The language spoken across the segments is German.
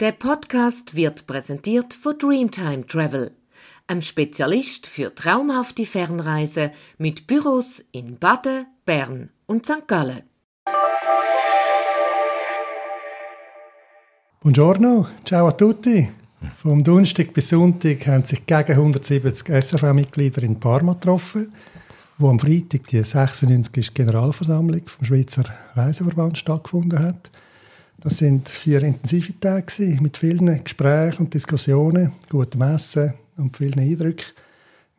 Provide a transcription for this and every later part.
Der Podcast wird präsentiert von Dreamtime Travel, einem Spezialist für traumhafte Fernreise mit Büros in Baden, Bern und St. Gallen. Buongiorno, ciao a tutti. Vom Donnerstag bis Sonntag haben sich gegen 170 SRV-Mitglieder in Parma getroffen, wo am Freitag die 96. Generalversammlung vom Schweizer Reiseverband stattgefunden hat. Das sind vier intensive Tage mit vielen Gesprächen und Diskussionen, gutem Essen und vielen Eindrücken.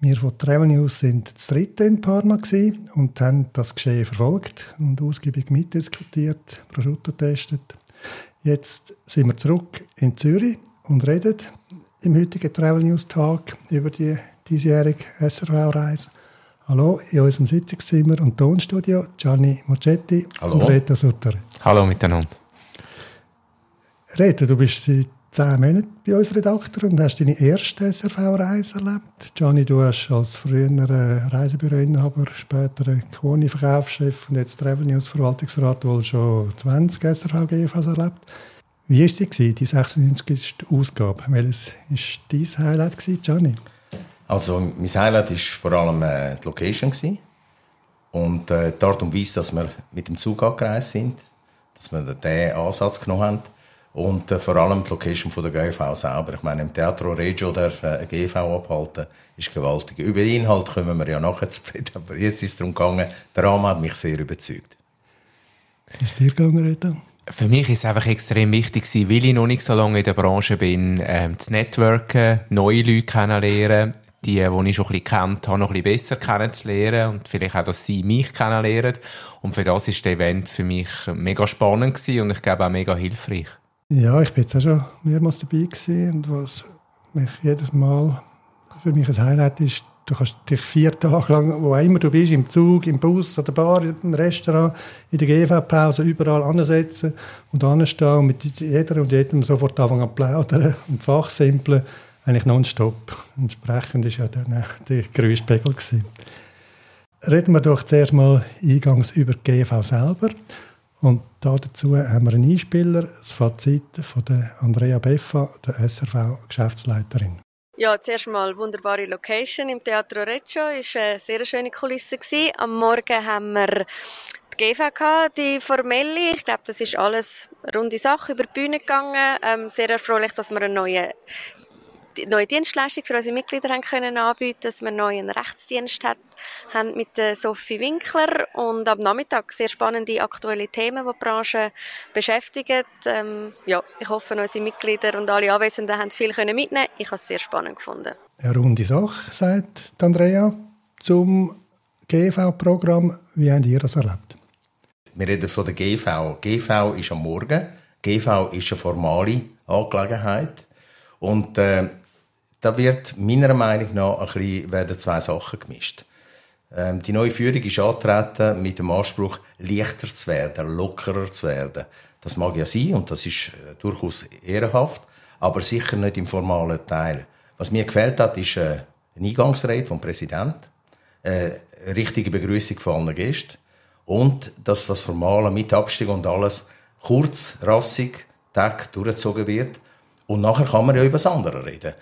Wir von Travel News sind das dritte in Parma und haben das Geschehen verfolgt und ausgiebig mitdiskutiert, Prosciutto getestet. Jetzt sind wir zurück in Zürich und reden im heutigen Travel News Tag über die diesjährige SRV-Reise. Hallo in unserem Sitzungszimmer und Tonstudio Gianni Mocetti Hallo. und Rita Sutter. Hallo miteinander. Rita, du bist seit zehn Monaten bei uns Redakteur und hast deine erste SRV-Reise erlebt. Gianni, du hast als früherer Reisebüroinhaber, später Quoni-Verkaufschef und jetzt Travel News Verwaltungsrat wohl schon 20 SRV-GVs erlebt. Wie war sie, die 96. Ausgabe? Welches war dein Highlight, gewesen, Gianni? Also mein Highlight war vor allem äh, die Location gewesen. und äh, die Art und Weise, dass wir mit dem Zug angereist sind, dass wir den Ansatz genommen haben und äh, vor allem die Location von der GV selber. Ich meine, im Teatro Regio darf äh, eine GV abhalten, ist gewaltig. Über den Inhalt kommen wir ja nachher zu reden, aber jetzt ist es darum gegangen, der Rahmen hat mich sehr überzeugt. Ist dir gegangen, Rita? Für mich ist es einfach extrem wichtig gewesen, weil ich noch nicht so lange in der Branche bin, ähm, zu networken, neue Leute kennenlernen, die, die ich schon ein bisschen kennt habe, noch ein bisschen besser kennenzulernen und vielleicht auch, dass sie mich kennenlernen. Und für das ist das Event für mich mega spannend gewesen und ich glaube auch mega hilfreich. Ja, ich bin jetzt auch schon mehrmals dabei gewesen und was mich jedes Mal für mich ein Highlight ist, du kannst dich vier Tage lang, wo immer du bist, im Zug, im Bus, an der Bar, im Restaurant, in der GV-Pause, überall ansetzen und anstehen und mit jeder und jedem sofort anfangen zu plaudern und fachsimpeln, eigentlich nonstop. Entsprechend war ja dann der Geräuschpegel. Reden wir doch zuerst mal eingangs über die GV selber. Und dazu haben wir einen Einspieler, das Fazit von der Andrea Beffa, der SRV-Geschäftsleiterin. Ja, zuerst mal wunderbare Location im Teatro Reggio. Es war eine sehr schöne Kulisse. Gewesen. Am Morgen haben wir die GV gehabt, die formelle. Ich glaube, das ist alles runde Sache über die Bühne gegangen. Ähm, sehr erfreulich, dass wir eine neue die neue Dienstleistung für unsere Mitglieder haben können anbieten, dass wir einen neuen Rechtsdienst hat, haben mit der Sophie Winkler und am Nachmittag sehr spannende aktuelle Themen, die die Branche beschäftigen. Ähm, ja, ich hoffe, unsere Mitglieder und alle Anwesenden haben viel können mitnehmen. Ich habe es sehr spannend gefunden. Eine runde Sache, sagt Andrea, zum GV-Programm. Wie habt ihr das erlebt? Wir reden von der GV. GV ist am Morgen. GV ist eine formale Angelegenheit. Und äh, da wird meiner Meinung nach ein bisschen, werden zwei Sachen gemischt. Ähm, die neue Führung ist antreten mit dem Anspruch, leichter zu werden, lockerer zu werden. Das mag ja sein und das ist äh, durchaus ehrenhaft, aber sicher nicht im formalen Teil. Was mir gefällt hat, ist äh, eine Eingangsrede vom Präsidenten, äh, eine richtige Begrüßung von allen Gästen und dass das Formale mit Abstieg und alles kurz, rassig, Tag durchgezogen wird. Und nachher kann man ja über das andere reden.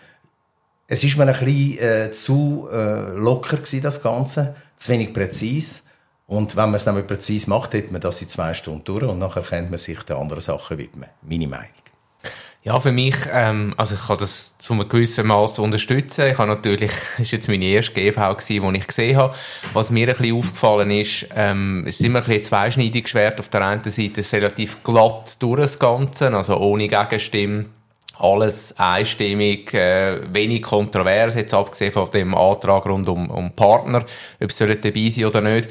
Es ist mir ein bisschen äh, zu äh, locker gewesen, das Ganze, zu wenig präzise. Und wenn man es dann präzise macht, hat man das in zwei Stunden durch und nachher kann man sich den anderen Sachen widmen. Meine Meinung. Ja, für mich, ähm, also ich kann das zu einem gewissen Maß unterstützen. Ich habe natürlich, das ist jetzt meine erste GV die ich gesehen habe. Was mir ein bisschen aufgefallen ist, ähm, es ist immer ein bisschen zweischneidig Schwert. Auf der einen Seite ist es relativ glatt durch das Ganze, also ohne Gegenstimmen alles einstimmig, äh, wenig kontrovers, jetzt abgesehen von dem Antrag rund um, um Partner, ob sie dabei sein oder nicht.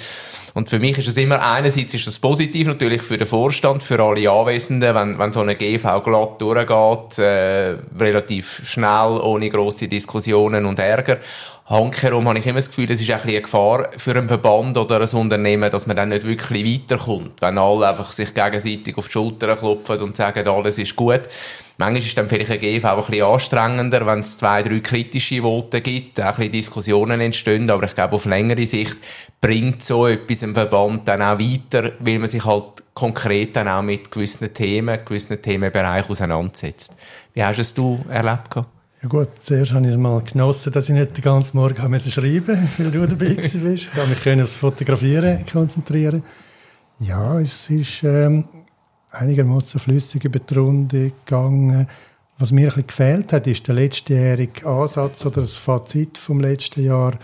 Und für mich ist es immer, einerseits ist das positiv natürlich für den Vorstand, für alle Anwesenden, wenn, wenn so eine GV glatt durchgeht, äh, relativ schnell, ohne grosse Diskussionen und Ärger. Handkerum habe ich immer das Gefühl, es ist ein eine Gefahr für einen Verband oder ein Unternehmen, dass man dann nicht wirklich weiterkommt. Wenn alle einfach sich gegenseitig auf die Schulter klopfen und sagen, alles ist gut. Manchmal ist dann vielleicht ein GV auch ein bisschen anstrengender, wenn es zwei, drei kritische Voten gibt, auch ein bisschen Diskussionen entstehen, aber ich glaube, auf längere Sicht bringt so etwas im Verband dann auch weiter, weil man sich halt konkret dann auch mit gewissen Themen, gewissen Themenbereichen auseinandersetzt. Wie hast es du erlebt? Ja gut, zuerst habe ich es mal genossen, dass ich nicht den ganzen Morgen schreiben weil du dabei bist. Ich konnte mich aufs Fotografieren konzentrieren. Ja, es ist ähm, einigermaßen flüssig über die Runde gegangen. Was mir ein bisschen gefehlt hat, ist der letztjährige Ansatz oder das Fazit vom letzten Jahr.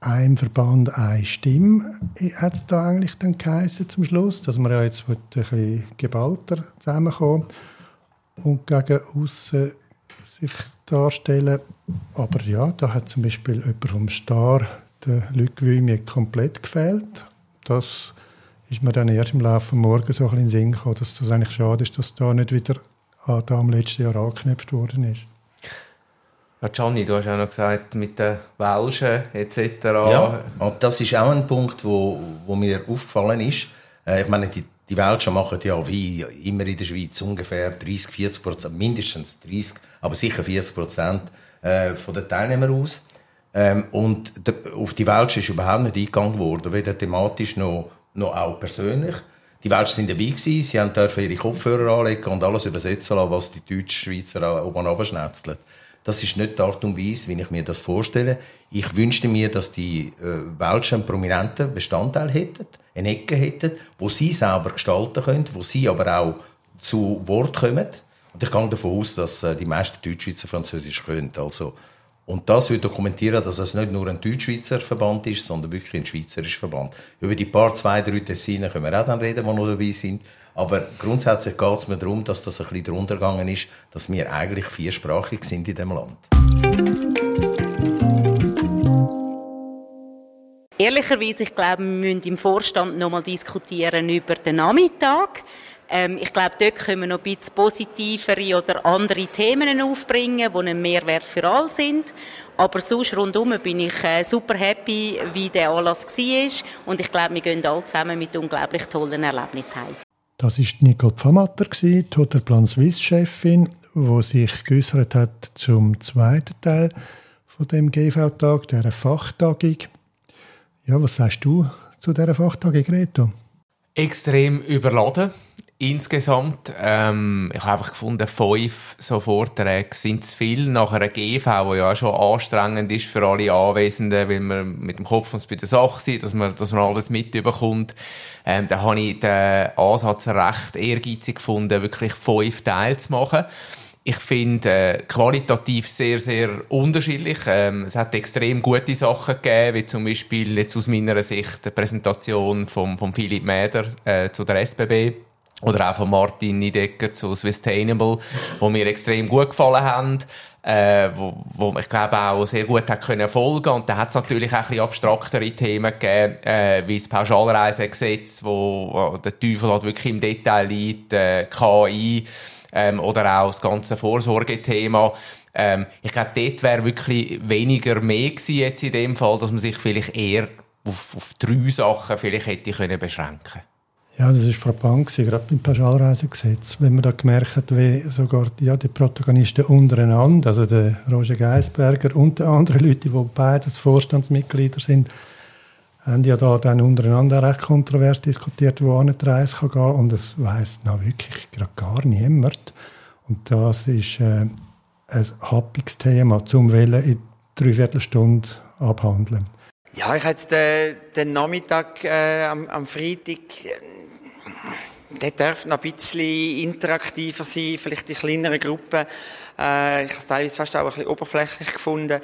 Ein Verband, eine Stimme. Hat es da eigentlich dann geheißen zum Schluss, dass wir ja jetzt ein bisschen geballter zusammenkommen und gegen außen sich darstellen. Aber ja, da hat zum Beispiel jemand vom Star, der Luc Vuimier, komplett gefehlt. Das ist mir dann erst im Laufe des Morgens so ein bisschen in den Sinn gekommen, dass das eigentlich schade ist, dass da nicht wieder an da im letzten Jahr angeknüpft worden ist. Ja, Gianni, du hast auch noch gesagt, mit den Welschen etc. Ja, und das ist auch ein Punkt, wo, wo mir aufgefallen ist. Äh, ich meine, die, die Welschen machen ja wie immer in der Schweiz ungefähr 30, 40 Prozent, mindestens 30, aber sicher 40 Prozent äh, von den Teilnehmern aus. Ähm, und der, auf die Welschen ist überhaupt nicht eingegangen worden, weder thematisch noch noch auch persönlich. Die Welschen sind dabei gewesen, sie haben dürfen ihre Kopfhörer anlegen und alles übersetzen lassen, was die Deutsch-Schweizer oben runterschnetzeln. Das ist nicht die Art und Weise, wie ich mir das vorstelle. Ich wünschte mir, dass die äh, Welschen einen prominenten Bestandteil hätten, eine Ecke hätten, wo sie selber gestalten können, wo sie aber auch zu Wort kommen. Und ich gehe davon aus, dass äh, die meisten Deutschschweizer Französisch können. Also und das wird dokumentieren, dass es nicht nur ein Deutschschweizer Verband ist, sondern wirklich ein schweizerischer Verband. Über die paar, zwei, drei Tessinen können wir auch dann reden, die noch dabei sind. Aber grundsätzlich geht es mir darum, dass das ein bisschen drunter gegangen ist, dass wir eigentlich viersprachig sind in dem Land. Ehrlicherweise, ich glaube, wir müssen im Vorstand noch mal diskutieren über den Nachmittag. Ähm, ich glaube, dort können wir noch ein bisschen positivere oder andere Themen aufbringen, die ein Mehrwert für alle sind. Aber sonst rundum bin ich äh, super happy, wie der Anlass war. Und ich glaube, wir gehen alle zusammen mit unglaublich tollen Erlebnissen heim. Das war Nicole Pfamatter, die Hotelplan Swiss-Chefin, die sich geäußert hat zum zweiten Teil von dem GV-Tag, dieser Fachtagung. Ja, was sagst du zu dieser Fachtagung, Reto? Extrem überladen Insgesamt, ähm, ich habe einfach gefunden, fünf so Vorträge sind zu viel nach einer GV, die ja schon anstrengend ist für alle Anwesenden, weil man mit dem Kopf uns bei der Sache sind, dass man, dass man alles mitbekommt. Ähm, da habe ich den Ansatz recht ehrgeizig gefunden, wirklich fünf Teile zu machen. Ich finde äh, qualitativ sehr, sehr unterschiedlich. Ähm, es hat extrem gute Sachen gegeben, wie zum Beispiel jetzt aus meiner Sicht die Präsentation von, von Philipp Mäder äh, zu der SBB oder auch von Martin Niedecker zu Sustainable, wo mir extrem gut gefallen haben. Äh, wo, wo ich glaube auch sehr gut hat können folgen und da hat es natürlich auch ein bisschen abstraktere Themen gegeben, äh, wie das Pauschalreisegesetz, wo, wo der Teufel halt wirklich im Detail liegt, äh, KI ähm, oder auch das ganze Vorsorgethema. Ähm, ich glaube, dort wäre wirklich weniger mehr gewesen jetzt in dem Fall, dass man sich vielleicht eher auf, auf drei Sachen vielleicht hätte können beschränken ja, das war frappant, gerade beim Pauschalreisegesetz, wenn man da gemerkt hat, wie sogar ja, die Protagonisten untereinander, also der Roger Geisberger und die anderen Leute, die beides Vorstandsmitglieder sind, haben ja da dann untereinander recht kontrovers diskutiert, wo eine Reise kann gehen und das weiss noch wirklich gerade gar niemand. Und das ist äh, ein happiges Thema, zum Willen in drei Viertelstunde abhandeln. Ja, ich jetzt den, den Nachmittag äh, am, am Freitag der darf noch ein bisschen interaktiver sein, vielleicht in kleineren Gruppen. Äh, ich habe es teilweise fast auch ein bisschen oberflächlich gefunden.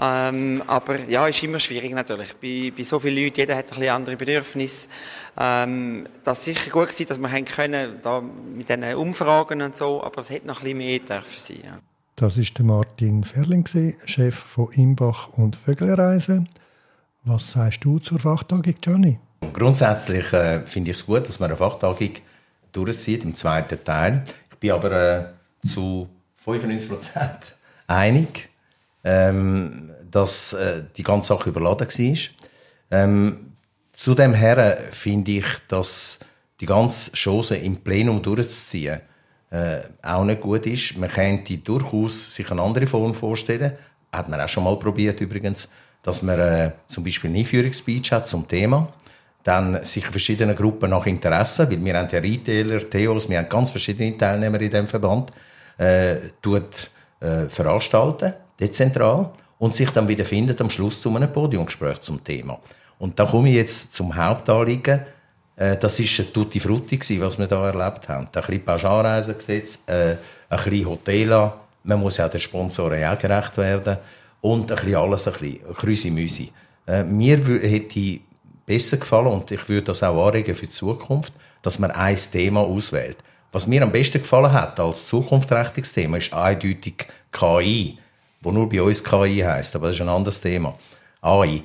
Ähm, aber ja, ist immer schwierig natürlich. Bei, bei so vielen Leuten, jeder hat ein bisschen andere Bedürfnisse. Ähm, das ist sicher gut gewesen, dass wir haben können, da mit diesen Umfragen und so, aber es hätte noch ein bisschen mehr dürfen sein. Ja. Das ist Martin Ferling, Chef von Imbach und Vögelreise. Was sagst du zur Fachtagung, Johnny? Grundsätzlich äh, finde ich es gut, dass man eine Fachtagung durchzieht im zweiten Teil. Ich bin aber äh, zu 95 Prozent einig, ähm, dass äh, die ganze Sache überladen war. Ähm, zu dem her finde ich, dass die ganze Chance im Plenum durchzuziehen äh, auch nicht gut ist. Man könnte durchaus sich eine andere Form vorstellen. Hat man auch schon mal probiert übrigens, dass man äh, zum Beispiel eine Einführungsspeech hat zum Thema dann sich verschiedene Gruppen nach Interessen, weil wir haben ja Retailer, Theos, wir haben ganz verschiedene Teilnehmer in dem Verband, äh, tut, äh, veranstalten, dezentral, und sich dann wieder findet am Schluss zu einem Podiumgespräch zum Thema. Und da komme ich jetzt zum Hauptanliegen. Äh, das ist ein Tutti Frutti was wir da erlebt haben. Ein bisschen Pauschalreisengesetz, äh, ein bisschen Hotela, man muss ja den Sponsoren auch gerecht werden und ein bisschen alles, ein bisschen Krüsi-Müsi. Äh, mir hätte besser gefallen und ich würde das auch anregen für die Zukunft, dass man ein Thema auswählt. Was mir am besten gefallen hat als zukunftsträchtiges Thema ist eindeutig KI, wo nur bei uns KI heißt, aber das ist ein anderes Thema. AI.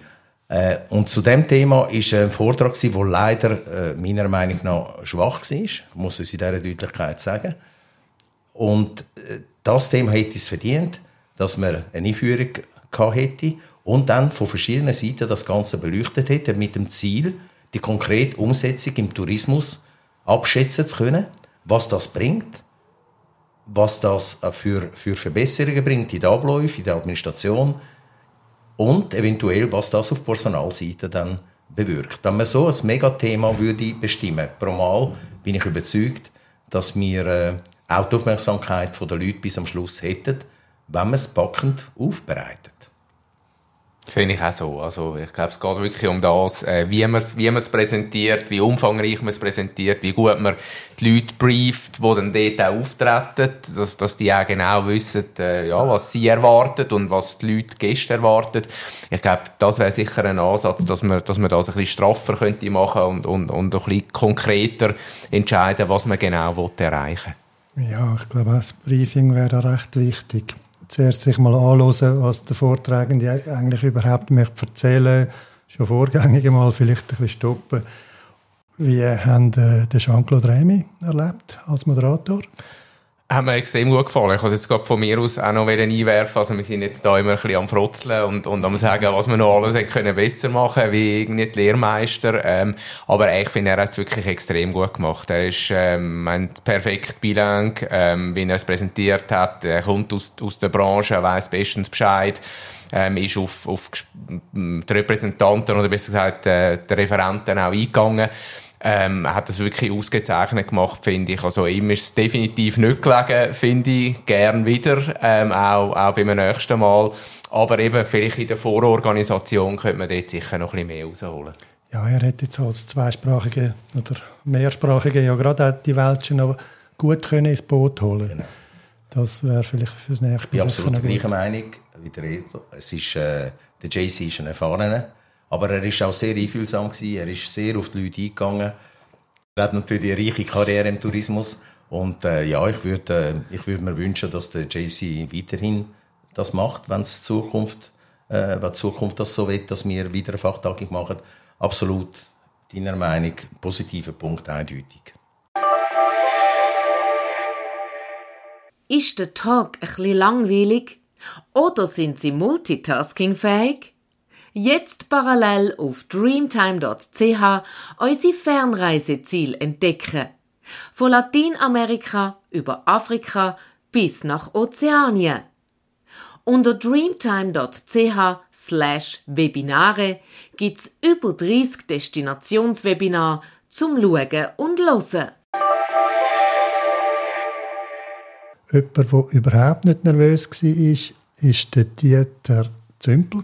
Äh, und zu dem Thema ist ein Vortrag der leider äh, meiner Meinung nach schwach war, muss ich in dieser Deutlichkeit sagen. Und äh, das Thema hätte es verdient, dass man eine Einführung hätte und dann von verschiedenen Seiten das Ganze beleuchtet hätte, mit dem Ziel, die konkrete Umsetzung im Tourismus abschätzen zu können, was das bringt, was das für, für Verbesserungen bringt in den Abläufen, in der Administration und eventuell, was das auf Personalseite dann bewirkt. Wenn man so ein Megathema würde bestimmen, pro Mal, bin ich überzeugt, dass wir äh, auch die Aufmerksamkeit der Leute bis am Schluss hätten, wenn man es packend aufbereitet. Das finde ich auch so. Also, ich glaube, es geht wirklich um das, äh, wie man es wie präsentiert, wie umfangreich man es präsentiert, wie gut man die Leute brieft, die dann dort auch auftreten, dass, dass die auch genau wissen, äh, ja, was sie erwartet und was die Leute, Gäste erwarten. Ich glaube, das wäre sicher ein Ansatz, dass man, dass man das ein bisschen straffer könnte machen und, und, und ein bisschen konkreter entscheiden, was man genau erreichen will. Ja, ich glaube, das Briefing wäre recht wichtig zuerst sich mal anschauen, was der Vortragende eigentlich überhaupt möchte erzählen schon vorgängig mal vielleicht ein bisschen stoppen. Wie haben den Jean-Claude Remy erlebt als Moderator? Hat mir extrem gut gefallen. Ich kann es jetzt gerade von mir aus auch noch einwerfen. Also wir sind jetzt da immer ein bisschen am Frotzeln und, und am sagen, was wir noch alles können besser machen wie irgendwie die Lehrmeister. Ähm, aber ich finde, er hat es wirklich extrem gut gemacht. Er ist ähm, ein perfekt bilang, ähm, wie er es präsentiert hat. Er kommt aus, aus der Branche, er weiss bestens Bescheid. Ähm, ist auf, auf die Repräsentanten oder besser gesagt äh, die Referenten auch eingegangen ähm, hat das wirklich ausgezeichnet gemacht, finde ich. Also ihm ist es definitiv nicht gelegen, finde ich, gern wieder, ähm, auch, auch beim nächsten Mal. Aber eben, vielleicht in der Vororganisation könnte man dort sicher noch ein bisschen mehr rausholen. Ja, er hätte jetzt als zweisprachige oder mehrsprachige ja gerade auch die Welt schon noch gut können ins Boot holen genau. Das wäre vielleicht fürs nächste Spiel. Ich bin absolut der gleichen Meinung wie der Reto. Es ist, äh, der JC ist ein erfahrener aber er ist auch sehr einfühlsam gewesen. Er ist sehr auf die Leute eingegangen. Er hat natürlich eine reiche Karriere im Tourismus. Und äh, ja, ich würde äh, würd mir wünschen, dass der JC weiterhin das macht, wenn es Zukunft, äh, Zukunft das so will, dass wir wieder eine Fachtagung machen. Absolut deiner Meinung positiver Punkt eindeutig. Ist der Tag ein bisschen langweilig? Oder sind Sie multitaskingfähig? Jetzt parallel auf dreamtime.ch unsere Fernreiseziel entdecken. Von Lateinamerika über Afrika bis nach Ozeanien. Unter dreamtime.ch slash Webinare gibt's über 30 Destinationswebinare zum Schauen und Hören. Jemand, der überhaupt nicht nervös war, war der Dieter Zümpel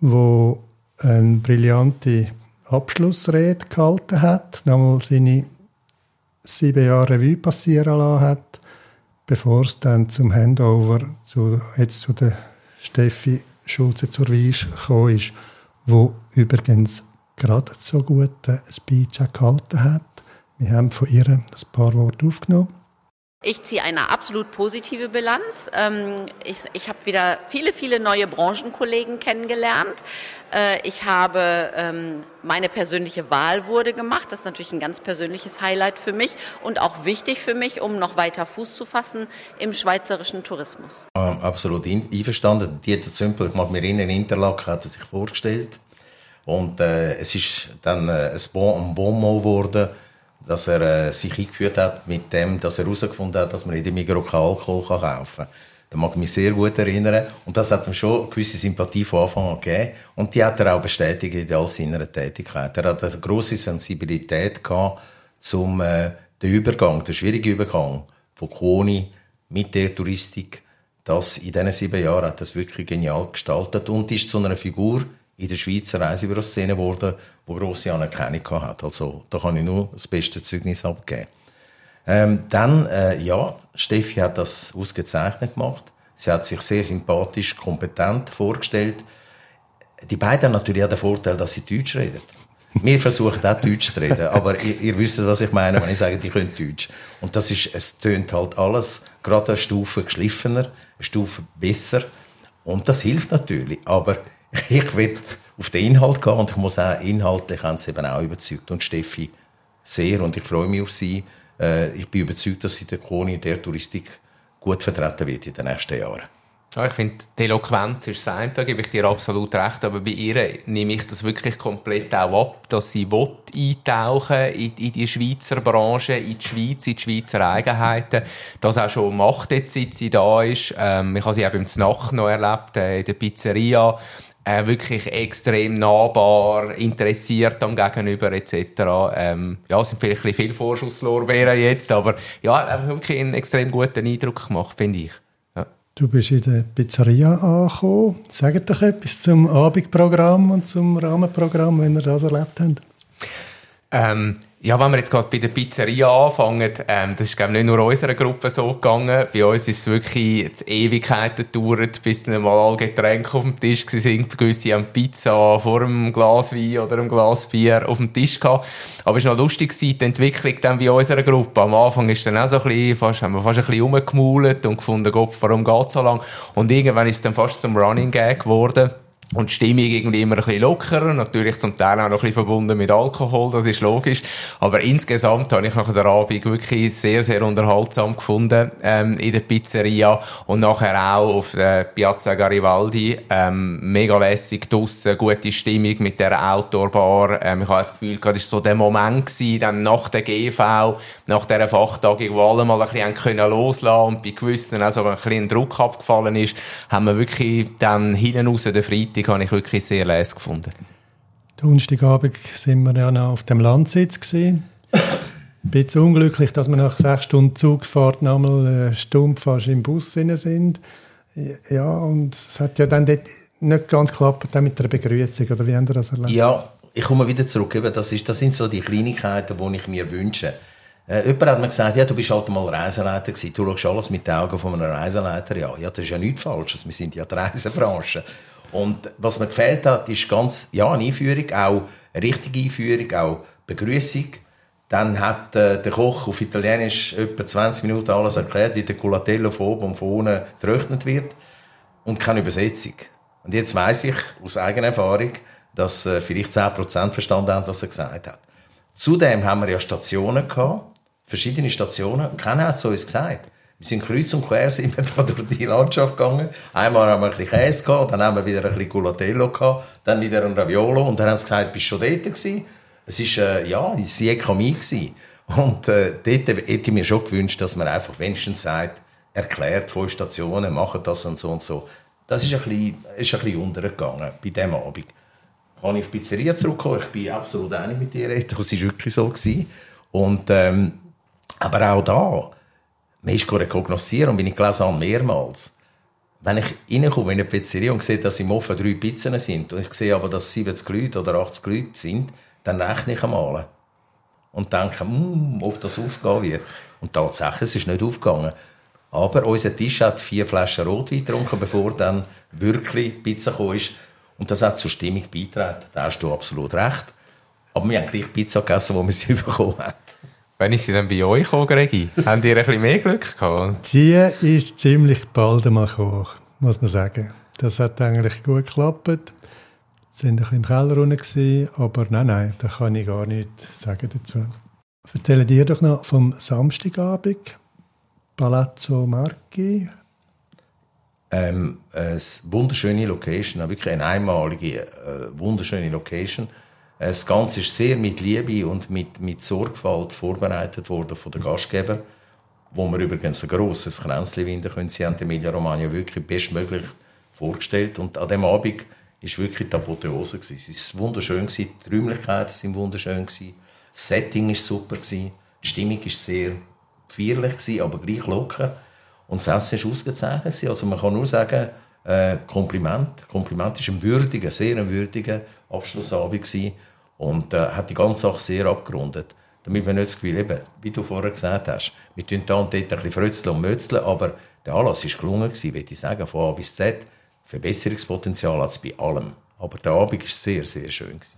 wo eine brillante Abschlussrede gehalten hat, nochmal seine sieben Jahre Revue passieren lassen hat, bevor es dann zum Handover zu, jetzt zu der Steffi Schulze zur Weisch gekommen ist, wo übrigens gerade so guten Speech gehalten hat. Wir haben von ihr ein paar Worte aufgenommen. Ich ziehe eine absolut positive Bilanz. Ähm, ich, ich habe wieder viele, viele neue Branchenkollegen kennengelernt. Äh, ich habe ähm, meine persönliche Wahl wurde gemacht. Das ist natürlich ein ganz persönliches Highlight für mich und auch wichtig für mich, um noch weiter Fuß zu fassen im schweizerischen Tourismus. Absolut einverstanden. Dieter Zümpel, ich mag mir in Interlaken hat er sich vorgestellt. Und äh, es ist dann äh, ein Bon, ein bon geworden dass er äh, sich eingeführt hat mit dem, dass er herausgefunden hat, dass man in der Migros Alkohol kaufen kann. Da mag ich mich sehr gut erinnern. Und das hat ihm schon eine gewisse Sympathie von Anfang an gegeben. Und die hat er auch bestätigt in all seiner Tätigkeit. Er hat eine grosse Sensibilität gehabt zum äh, den Übergang, den schwierigen Übergang von Koni mit der Touristik. Das in diesen sieben Jahren hat das wirklich genial gestaltet und ist zu einer Figur in der Schweizer Reisebüroszene geworden, die grosse Anerkennung hat. Also da kann ich nur das beste Zeugnis abgeben. Ähm, dann, äh, ja, Steffi hat das ausgezeichnet gemacht. Sie hat sich sehr sympathisch, kompetent vorgestellt. Die beiden haben natürlich auch den Vorteil, dass sie Deutsch reden. Wir versuchen auch Deutsch zu reden, aber ihr, ihr wisst, was ich meine, wenn ich sage, die können Deutsch. Und das ist, es tönt halt alles gerade eine Stufe geschliffener, eine Stufe besser. Und das hilft natürlich. Aber ich will auf den Inhalt gehen und ich muss auch inhaltlich haben sie eben auch überzeugt. Und Steffi sehr und ich freue mich auf sie. Äh, ich bin überzeugt, dass sie der Koni der Touristik gut vertreten wird in den nächsten Jahren. Ja, ich finde, die Eloquenz ist das eine, da gebe ich dir absolut recht, aber bei ihr nehme ich das wirklich komplett auch ab, dass sie will eintauchen in, in die Schweizer Branche, in die Schweiz, in die Schweizer Eigenheiten, das auch schon macht jetzt, seit sie da ist. Ähm, ich habe sie auch beim Znach noch erlebt, äh, in der Pizzeria, äh, wirklich extrem nahbar, interessiert am Gegenüber etc. Ähm, ja, es sind vielleicht ein bisschen viel Vorschusslorbeeren jetzt, aber ja, einfach wirklich einen extrem guten Eindruck gemacht, finde ich. Ja. Du bist in der Pizzeria angekommen. Sag doch etwas zum Abendprogramm und zum Rahmenprogramm, wenn ihr das erlebt habt. Ähm, ja, wenn wir jetzt gerade bei der Pizzeria anfangen, ähm, das ist glaube nicht nur unserer Gruppe so gegangen. Bei uns ist es wirklich Ewigkeiten gedauert, bis dann mal alle Getränke auf dem Tisch sind. Gewisse haben Pizza vor einem Glas Wein oder einem Glas Bier auf dem Tisch gehabt. Aber es war noch lustig, die Entwicklung dann bei unserer Gruppe. Am Anfang ist dann auch so ein bisschen, fast, haben wir fast ein bisschen rumgemaulet und gefunden, Gott, warum geht es so lang? Und irgendwann ist es dann fast zum Running Gag geworden. Und die Stimmung irgendwie immer ein bisschen lockerer, natürlich zum Teil auch noch ein bisschen verbunden mit Alkohol, das ist logisch. Aber insgesamt habe ich nach der Abend wirklich sehr, sehr unterhaltsam gefunden ähm, in der Pizzeria und nachher auch auf der Piazza Garibaldi. Ähm, mega lässig draussen, gute Stimmung mit der Outdoor-Bar. Ähm, ich habe das Gefühl, das war so der Moment gewesen, dann nach der GV, nach dieser Fachtagung, wo alle mal ein bisschen können loslassen und bei gewissen auch so ein bisschen Druck abgefallen ist, haben wir wirklich dann hinten raus den Freitag Freitag habe ich wirklich sehr leise gefunden. Donnerstagabend sind wir ja noch auf dem Landsitz gesehen. Ein bisschen unglücklich, dass wir nach sechs Stunden Zugfahrt noch einmal stumpf fast im Bus sind. Ja, und es hat ja dann dort nicht ganz geklappt mit der Begrüßung, oder wie haben Sie das erlebt? Ja, ich komme wieder zurück. Das, ist, das sind so die Kleinigkeiten, die ich mir wünsche. Äh, jemand hat mir gesagt, ja, du bist halt mal Reiseleiter gewesen. Du schaust alles mit den Augen von einem Reiseleiter. Ja, ja das ist ja nichts Falsches. Wir sind ja die Reisebranche. Und was mir gefällt hat, ist ganz, ja, eine Einführung, auch eine richtige Einführung, auch Begrüßung. Dann hat äh, der Koch auf Italienisch etwa 20 Minuten alles erklärt, wie der Culatello von oben und von unten getrocknet wird. Und keine Übersetzung. Und jetzt weiß ich aus eigener Erfahrung, dass äh, vielleicht 10% verstanden haben, was er gesagt hat. Zudem haben wir ja Stationen gehabt, verschiedene Stationen, und keiner hat es uns gesagt. Wir sind kreuz und quer sind wir da durch die Landschaft gegangen. Einmal haben wir ein bisschen Käse gehabt, dann haben wir wieder ein bisschen Culatello gehabt, dann wieder ein Raviolo und dann haben sie gesagt, bist du schon dort gewesen? Es ist, äh, ja, sie Siekami gewesen. Und äh, dort hätte ich mir schon gewünscht, dass man einfach wenigstens sagt, erklärt, fünf Stationen, machen das und so und so. Das ist ein bisschen, ist ein bisschen untergegangen bei diesem Abend. Kann ich auf die Pizzeria zurückkommen? Ich bin absolut einig mit dir, das war wirklich so. Gewesen. Und, ähm, aber auch da, man ist rekognoszieren und bin ich gelesen habe, mehrmals. Wenn ich reinkomme in eine Pizzeria und sehe, dass im Ofen drei Pizzen sind und ich sehe aber, dass 70 Leute oder 80 Leute sind, dann rechne ich einmal. Und denke, mm, ob das aufgehen wird. Und tatsächlich, es ist nicht aufgegangen. Aber unser Tisch hat vier Flaschen Rotwein getrunken, bevor dann wirklich die Pizza kam. Und das hat zur Stimmung beigetragen. Da hast du absolut recht. Aber wir haben gleich Pizza gegessen, wo wir sie bekommen haben. Wenn ich sie dann bei euch komme, Regi, haben die ein bisschen mehr Glück gehabt? Die ist ziemlich bald einmal gekommen, muss man sagen. Das hat eigentlich gut geklappt. Sie waren ein bisschen im Keller unten, aber nein, nein, da kann ich gar nichts sagen dazu. Erzähle dir doch noch vom Samstagabend. Palazzo Marchi. Ähm, eine wunderschöne Location, wirklich eine einmalige, äh, wunderschöne Location. Das Ganze ist sehr mit Liebe und mit, mit Sorgfalt vorbereitet worden von den Gastgebern, wo wir übrigens ein grosses Kränzchen winden können. Sie haben die Emilia Romagna wirklich bestmöglich vorgestellt und an dem Abend ist wirklich die Apotheose. Es war wunderschön die Räumlichkeiten sind wunderschön das Setting ist super die Stimmung ist sehr feierlich aber gleich locker und das Essen ist ausgezeichnet. Also man kann nur sagen, äh, Kompliment. Kompliment ist ein würdiger, sehr würdiger Abschlussabend gewesen und äh, hat die ganze Sache sehr abgerundet. Damit wir nicht das Gefühl eben, wie du vorher gesagt hast, wir tun da und dort ein bisschen frötzeln und mötzeln, aber der Anlass ist gelungen gewesen, würde ich sagen, von A bis Z. Verbesserungspotenzial hat es bei allem. Aber der Abend war sehr, sehr schön. Gewesen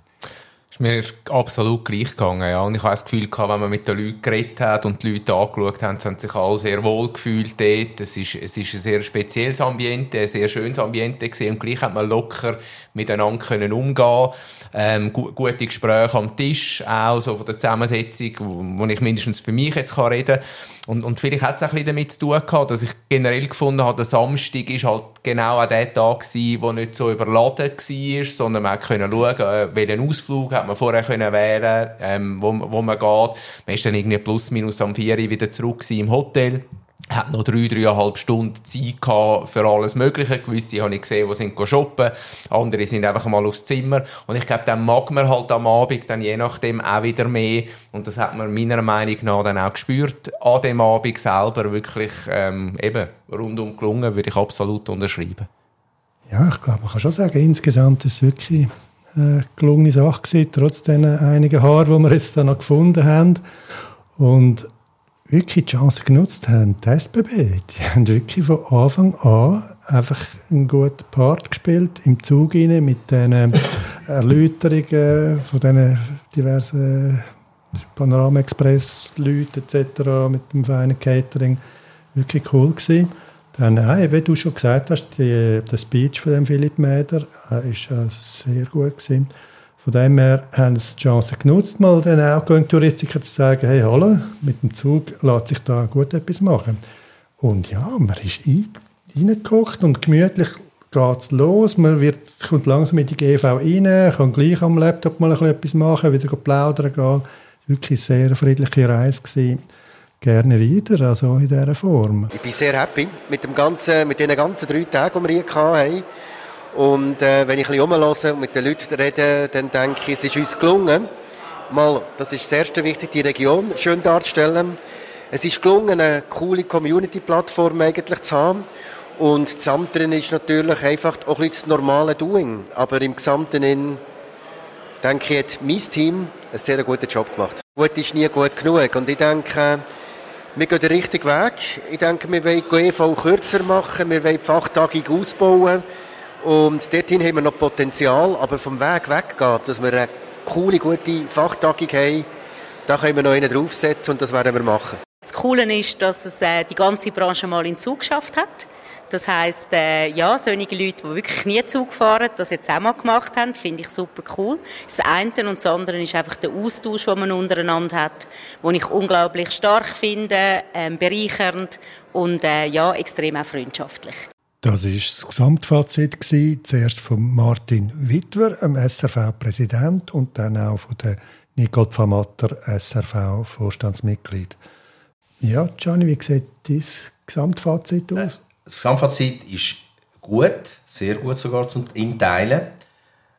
ist mir absolut gleich gegangen, ja. Und ich habe das Gefühl gehabt, wenn man mit den Leuten geredet hat und die Leute angeschaut haben, sie haben sich alle sehr wohl gefühlt dort. Es ist, es ist ein sehr spezielles Ambiente, ein sehr schönes Ambiente gewesen. Und gleich hat man locker miteinander können umgehen ähm, gu gute Gespräche am Tisch, auch so von der Zusammensetzung, wo, wo ich mindestens für mich jetzt kann reden kann. Und, und vielleicht hat es auch ein bisschen damit zu tun gehabt, dass ich generell gefunden habe, der Samstag ist halt genau an der Tag gewesen, wo nicht so überladen war, sondern man konnte schauen, äh, welchen Ausflug hat man vorher können wählen, ähm, wo, wo man geht. Man ist dann irgendwie plus minus am 4 Uhr wieder zurück im Hotel hat noch drei, dreieinhalb Stunden Zeit für alles Mögliche. Gewisse habe ich gesehen, die sind shoppen. Andere sind einfach mal aufs Zimmer. Und ich glaube, dann mag man halt am Abend dann je nachdem auch wieder mehr. Und das hat man meiner Meinung nach dann auch gespürt. An dem Abend selber wirklich, ähm, eben, rundum gelungen, würde ich absolut unterschreiben. Ja, ich glaube, man kann schon sagen, insgesamt ist es wirklich eine gelungene Sache gewesen, trotz den einigen Haaren, die wir jetzt da noch gefunden haben. Und wirklich die Chance genutzt haben, die SBB, die haben wirklich von Anfang an einfach einen guten Part gespielt im Zug rein, mit den Erläuterungen von diesen diversen Panorama Express Leuten etc. mit dem feinen Catering wirklich cool gewesen. Dann, hey, wie du schon gesagt hast, die, der Speech von dem Philipp Mäder äh, äh, sehr gut gewesen. Von dem her haben sie die Chance genutzt, mal den Outgoing-Touristikern zu sagen, hey, hallo, mit dem Zug lässt sich da gut etwas machen. Und ja, man ist reingeguckt und gemütlich geht es los. Man wird, kommt langsam in die GV rein, kann gleich am Laptop mal etwas machen, wieder plaudern gehen. Wirklich eine sehr friedliche Reise gewesen. Gerne wieder, also in dieser Form. Ich bin sehr happy mit, dem ganzen, mit den ganzen drei Tagen, die wir hier hatten. Und äh, wenn ich ein bisschen rumhöre und mit den Leuten rede, dann denke ich, es ist uns gelungen, mal, das ist das erste wichtig, die Region schön darzustellen. Es ist gelungen, eine coole Community-Plattform eigentlich zu haben. Und das andere ist natürlich einfach auch ein das normale Doing. Aber im Gesamten in, denke ich, hat mein Team einen sehr guten Job gemacht. Gut ist nie gut genug. Und ich denke, wir gehen den richtigen Weg. Ich denke, wir wollen GV kürzer machen, wir wollen die Fachtagung ausbauen. Und dorthin haben wir noch Potenzial, aber vom Weg weggehen, dass wir eine coole, gute Fachtagung haben, da können wir noch einen draufsetzen und das werden wir machen. Das Coole ist, dass es äh, die ganze Branche mal in Zug geschafft hat. Das heisst, äh, ja, solche Leute, die wirklich nie Zug fahren, das jetzt auch mal gemacht haben, finde ich super cool. Das eine und das andere ist einfach der Austausch, den man untereinander hat, den ich unglaublich stark finde, äh, bereichernd und äh, ja, extrem auch freundschaftlich. Das war das Gesamtfazit gewesen, zuerst von Martin Wittwer, dem SRV-Präsident, und dann auch von der Nicole Pfamatter, SRV-Vorstandsmitglied. Ja, Gianni, wie sieht dein Gesamtfazit aus? Das Gesamtfazit ist gut, sehr gut sogar zum in Teilen.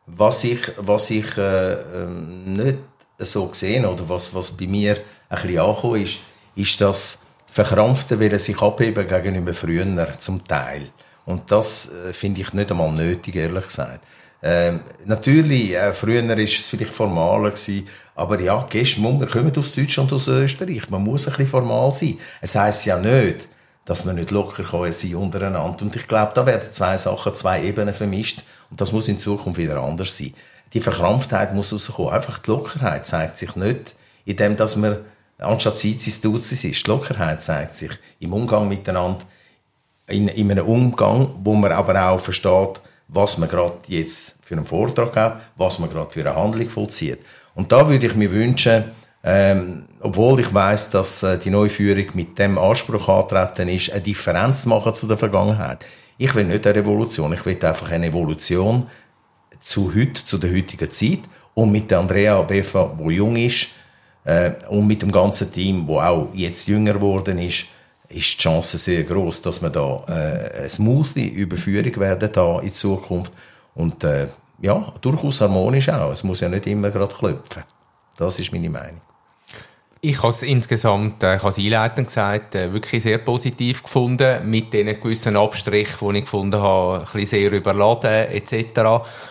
Was ich, was ich äh, ähm, nicht so gesehen oder was, was bei mir ein bisschen angekommen ist, ist das Verkrampfte will sich abheben gegenüber früher zum Teil. Und das äh, finde ich nicht einmal nötig, ehrlich gesagt. Ähm, natürlich, äh, früher war es vielleicht formaler gewesen, aber ja, Gäste, kommen aus Deutschland und aus Österreich. Man muss ein bisschen formal sein. Es heisst ja nicht, dass man nicht locker kann sein untereinander. Und ich glaube, da werden zwei Sachen, zwei Ebenen vermischt. Und das muss in Zukunft wieder anders sein. Die Verkrampftheit muss rauskommen. Einfach die Lockerheit zeigt sich nicht, indem dass man anstatt Sizis Duzis ist. Die Lockerheit zeigt sich im Umgang miteinander, in, in einem Umgang, wo man aber auch versteht, was man gerade jetzt für einen Vortrag hat, was man gerade für eine Handlung vollzieht. Und da würde ich mir wünschen, ähm, obwohl ich weiß, dass äh, die Neuführung mit dem Anspruch antreten ist, eine Differenz machen zu der Vergangenheit. Ich will nicht eine Revolution, ich will einfach eine Evolution zu heute, zu der heutigen Zeit Und mit der Andrea Beffa, wo jung ist, äh, und mit dem ganzen Team, wo auch jetzt jünger geworden ist, ist die Chance sehr groß, dass wir da äh, eine smooth Überführung werden da in Zukunft und äh, ja durchaus harmonisch auch. Es muss ja nicht immer gerade klopfen. Das ist meine Meinung. Ich habe es insgesamt, äh, ich habe es einleitend gesagt, äh, wirklich sehr positiv gefunden, mit diesen gewissen Abstrichen, die ich gefunden habe, ein bisschen sehr überladen etc.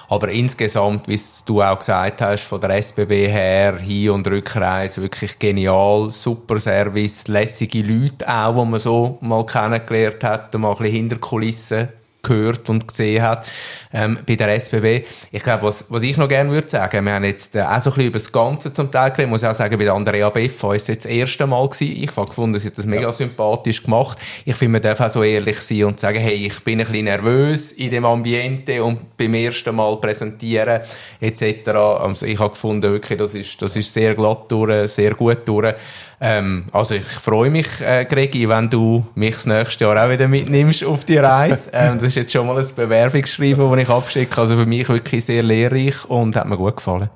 Aber insgesamt, wie du auch gesagt hast, von der SBB her, Hin- und Rückreise, wirklich genial, super Service, lässige Leute auch, die man so mal kennengelernt hat, mal ein bisschen hinter Kulissen gehört und gesehen hat ähm, bei der SBB. Ich glaube, was, was ich noch gerne würde sagen, wir haben jetzt äh, auch so ein bisschen über das Ganze zum Teil geredet, muss ich auch sagen, bei der Andrea Beffa ist es jetzt das erste Mal gewesen. Ich habe gefunden, sie hat das mega ja. sympathisch gemacht. Ich finde, man darf auch so ehrlich sein und sagen, hey, ich bin ein bisschen nervös in dem Ambiente und beim ersten Mal präsentieren etc. Also ich habe gefunden, wirklich, das ist, das ist sehr glatt durch, sehr gut durch. Ähm, also ich freue mich, äh, Gregi, wenn du mich das nächste Jahr auch wieder mitnimmst auf die Reise. ähm, das ist jetzt schon mal ein Bewerbungsschreiben, das ich abschicke. Also für mich wirklich sehr lehrreich und hat mir gut gefallen.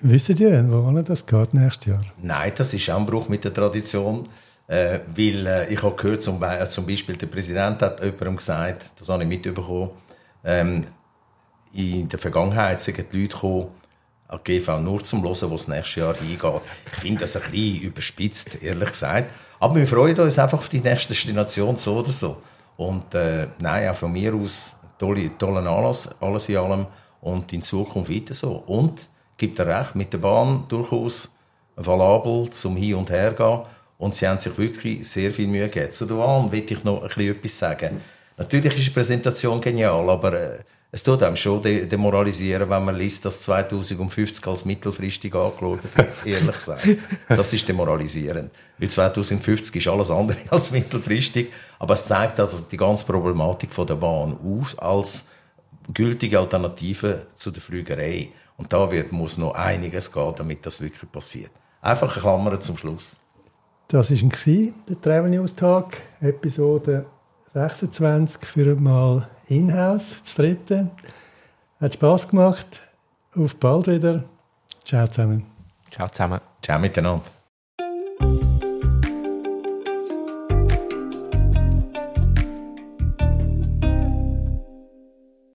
Wissen ihr denn, wohin das geht nächstes Jahr? Nein, das ist auch ein Bruch mit der Tradition. Äh, weil äh, ich habe gehört, zum, Be zum Beispiel der Präsident hat jemandem gesagt, das habe ich mitbekommen, ähm, in der Vergangenheit sind die Leute gekommen, an GV nur zum Hören, was nächstes Jahr eingeht. Ich finde das ein bisschen überspitzt, ehrlich gesagt. Aber wir freuen uns einfach auf die nächste Destination so oder so. Und äh, nein, auch von mir aus tolle, tollen Anlass, alles in allem. Und in Zukunft weiter so. Und gibt er recht, mit der Bahn durchaus valabel zum Hin- und Her gehen. Und sie haben sich wirklich sehr viel Mühe gegeben. Zu der Bahn will ich noch ein bisschen etwas sagen. Natürlich ist die Präsentation genial, aber äh, es tut einem schon demoralisieren, wenn man liest, dass 2050 als mittelfristig angeschaut wird, ehrlich gesagt. Das ist demoralisierend. Weil 2050 ist alles andere als mittelfristig. Aber es zeigt also die ganze Problematik von der Bahn auf als gültige Alternative zu der Flügerei. Und da wird, muss noch einiges gehen, damit das wirklich passiert. Einfach eine Klammer zum Schluss. Das war der Travel News Tag, Episode 26 für mal in-house, das dritte. Hat Spass gemacht. Auf bald wieder. Ciao zusammen. Ciao zusammen. Ciao miteinander.